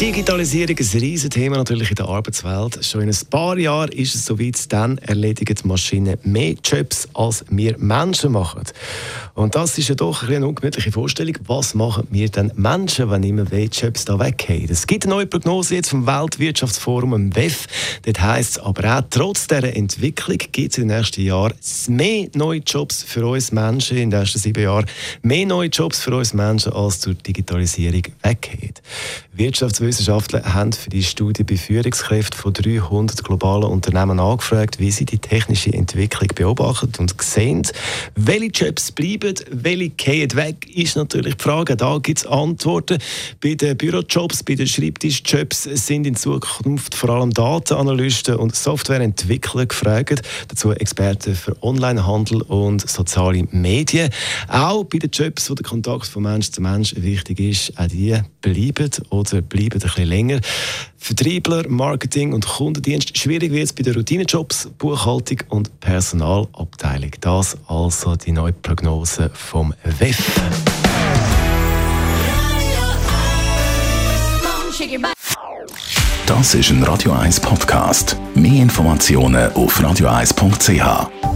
Digitalisierung ist ein Riesenthema natürlich in der Arbeitswelt. Schon in ein paar Jahren ist es soweit, dann erledigen die Maschinen mehr Jobs, als wir Menschen machen. Und das ist ja doch eine ungemütliche Vorstellung. Was machen wir denn Menschen, wenn immer mehr Jobs da weggehen? Es gibt eine neue Prognose jetzt vom Weltwirtschaftsforum, im WEF. Dort heisst es aber auch, trotz dieser Entwicklung gibt es in den nächsten Jahren mehr neue Jobs für uns Menschen in den nächsten sieben Jahren. Mehr neue Jobs für uns Menschen, als durch Digitalisierung weggehen. Wirtschaftswissenschaftler haben für die Studie bei Führungskräften von 300 globalen Unternehmen angefragt, wie sie die technische Entwicklung beobachten und sehen, welche Jobs bleiben, welche gehen weg, ist natürlich die Frage. Da gibt es Antworten. Bei den Bürojobs, bei den Schreibtischjobs sind in Zukunft vor allem Datenanalysten und Softwareentwickler gefragt. Dazu Experten für Onlinehandel und soziale Medien. Auch bei den Jobs, wo der Kontakt von Mensch zu Mensch wichtig ist, auch die bleiben oder bleiben ein bisschen länger. Vertriebler, Marketing und Kundendienst. Schwierig wird es bei den Routinejobs, Buchhaltung und Personalabteilung. Das also die neue Prognose vom WEF. Das ist ein Radio 1 Podcast. Mehr Informationen auf radio1.ch.